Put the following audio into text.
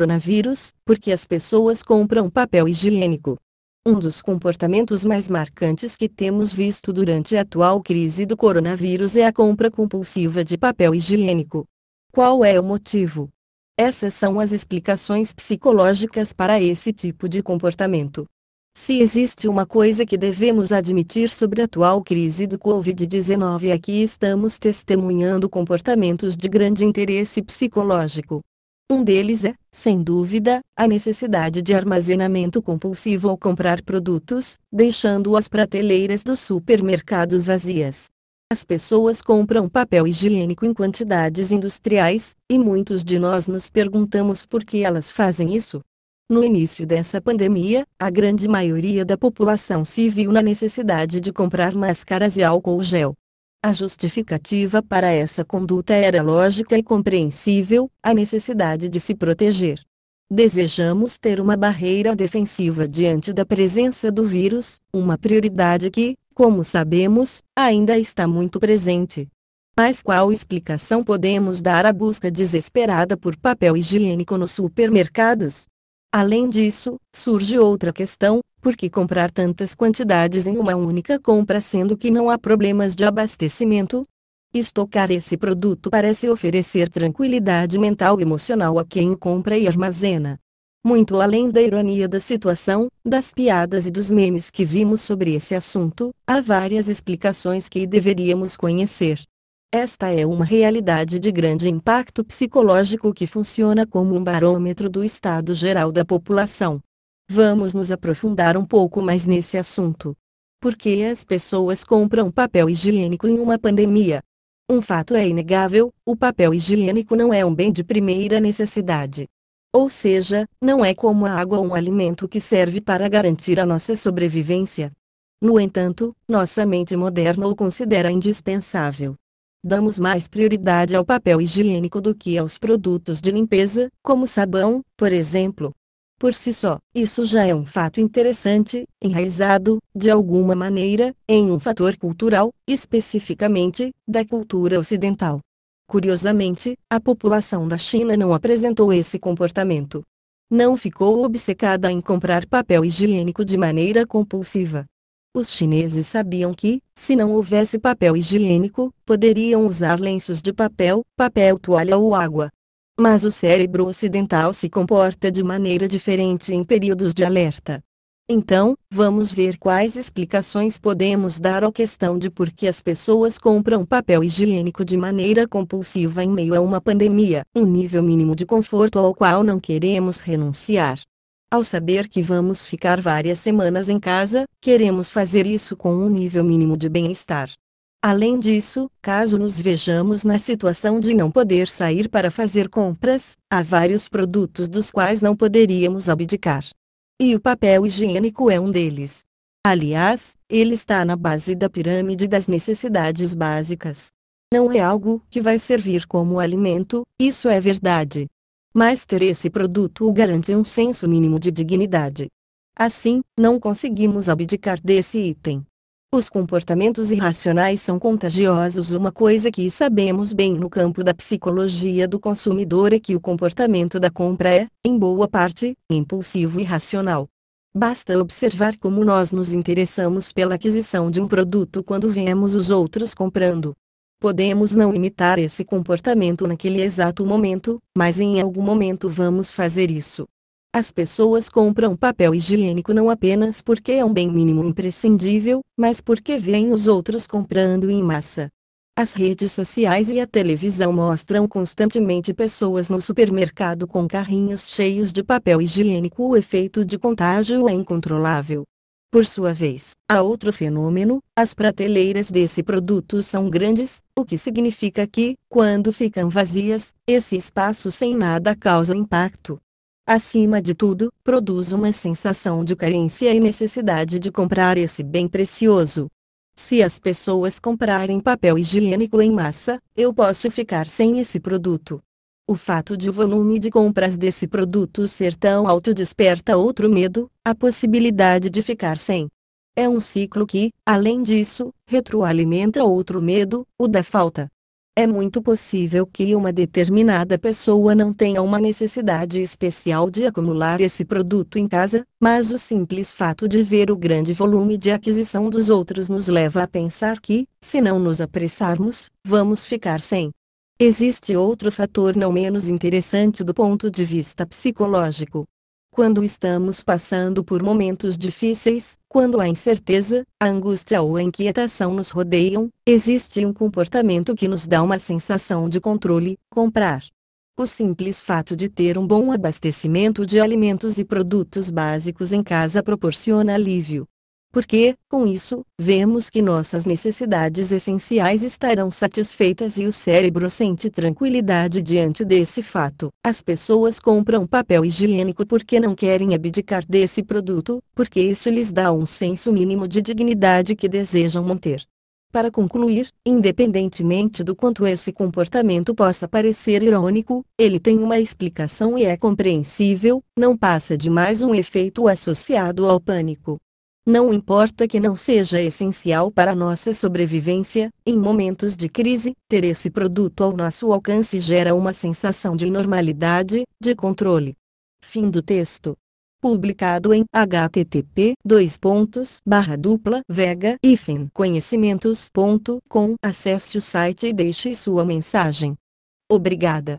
coronavírus, porque as pessoas compram papel higiênico. Um dos comportamentos mais marcantes que temos visto durante a atual crise do coronavírus é a compra compulsiva de papel higiênico. Qual é o motivo? Essas são as explicações psicológicas para esse tipo de comportamento. Se existe uma coisa que devemos admitir sobre a atual crise do Covid-19 é que estamos testemunhando comportamentos de grande interesse psicológico. Um deles é, sem dúvida, a necessidade de armazenamento compulsivo ao comprar produtos, deixando as prateleiras dos supermercados vazias. As pessoas compram papel higiênico em quantidades industriais, e muitos de nós nos perguntamos por que elas fazem isso. No início dessa pandemia, a grande maioria da população se viu na necessidade de comprar máscaras e álcool gel. A justificativa para essa conduta era lógica e compreensível, a necessidade de se proteger. Desejamos ter uma barreira defensiva diante da presença do vírus, uma prioridade que, como sabemos, ainda está muito presente. Mas qual explicação podemos dar à busca desesperada por papel higiênico nos supermercados? Além disso, surge outra questão: por que comprar tantas quantidades em uma única compra sendo que não há problemas de abastecimento? Estocar esse produto parece oferecer tranquilidade mental e emocional a quem o compra e armazena. Muito além da ironia da situação, das piadas e dos memes que vimos sobre esse assunto, há várias explicações que deveríamos conhecer. Esta é uma realidade de grande impacto psicológico que funciona como um barômetro do estado geral da população. Vamos nos aprofundar um pouco mais nesse assunto. Por que as pessoas compram papel higiênico em uma pandemia? Um fato é inegável: o papel higiênico não é um bem de primeira necessidade. Ou seja, não é como a água ou um alimento que serve para garantir a nossa sobrevivência. No entanto, nossa mente moderna o considera indispensável. Damos mais prioridade ao papel higiênico do que aos produtos de limpeza, como sabão, por exemplo. Por si só, isso já é um fato interessante, enraizado, de alguma maneira, em um fator cultural, especificamente, da cultura ocidental. Curiosamente, a população da China não apresentou esse comportamento. Não ficou obcecada em comprar papel higiênico de maneira compulsiva. Os chineses sabiam que, se não houvesse papel higiênico, poderiam usar lenços de papel, papel toalha ou água. Mas o cérebro ocidental se comporta de maneira diferente em períodos de alerta. Então, vamos ver quais explicações podemos dar à questão de por que as pessoas compram papel higiênico de maneira compulsiva em meio a uma pandemia, um nível mínimo de conforto ao qual não queremos renunciar. Ao saber que vamos ficar várias semanas em casa, queremos fazer isso com um nível mínimo de bem-estar. Além disso, caso nos vejamos na situação de não poder sair para fazer compras, há vários produtos dos quais não poderíamos abdicar. E o papel higiênico é um deles. Aliás, ele está na base da pirâmide das necessidades básicas. Não é algo que vai servir como alimento, isso é verdade. Mas ter esse produto garante um senso mínimo de dignidade. Assim, não conseguimos abdicar desse item. Os comportamentos irracionais são contagiosos. Uma coisa que sabemos bem no campo da psicologia do consumidor é que o comportamento da compra é, em boa parte, impulsivo e racional. Basta observar como nós nos interessamos pela aquisição de um produto quando vemos os outros comprando. Podemos não imitar esse comportamento naquele exato momento, mas em algum momento vamos fazer isso. As pessoas compram papel higiênico não apenas porque é um bem mínimo imprescindível, mas porque veem os outros comprando em massa. As redes sociais e a televisão mostram constantemente pessoas no supermercado com carrinhos cheios de papel higiênico. O efeito de contágio é incontrolável. Por sua vez, há outro fenômeno: as prateleiras desse produto são grandes, o que significa que, quando ficam vazias, esse espaço sem nada causa impacto acima de tudo, produz uma sensação de carência e necessidade de comprar esse bem precioso. Se as pessoas comprarem papel higiênico em massa, eu posso ficar sem esse produto. O fato de o volume de compras desse produto ser tão alto desperta outro medo, a possibilidade de ficar sem. É um ciclo que, além disso, retroalimenta outro medo, o da falta. É muito possível que uma determinada pessoa não tenha uma necessidade especial de acumular esse produto em casa, mas o simples fato de ver o grande volume de aquisição dos outros nos leva a pensar que, se não nos apressarmos, vamos ficar sem. Existe outro fator não menos interessante do ponto de vista psicológico. Quando estamos passando por momentos difíceis, quando a incerteza, a angústia ou a inquietação nos rodeiam, existe um comportamento que nos dá uma sensação de controle: comprar. O simples fato de ter um bom abastecimento de alimentos e produtos básicos em casa proporciona alívio. Porque, com isso, vemos que nossas necessidades essenciais estarão satisfeitas e o cérebro sente tranquilidade diante desse fato. As pessoas compram papel higiênico porque não querem abdicar desse produto, porque isso lhes dá um senso mínimo de dignidade que desejam manter. Para concluir, independentemente do quanto esse comportamento possa parecer irônico, ele tem uma explicação e é compreensível, não passa de mais um efeito associado ao pânico. Não importa que não seja essencial para nossa sobrevivência, em momentos de crise, ter esse produto ao nosso alcance gera uma sensação de normalidade, de controle. Fim do texto. Publicado em http vega conhecimentos.com. Acesse o site e deixe sua mensagem. Obrigada.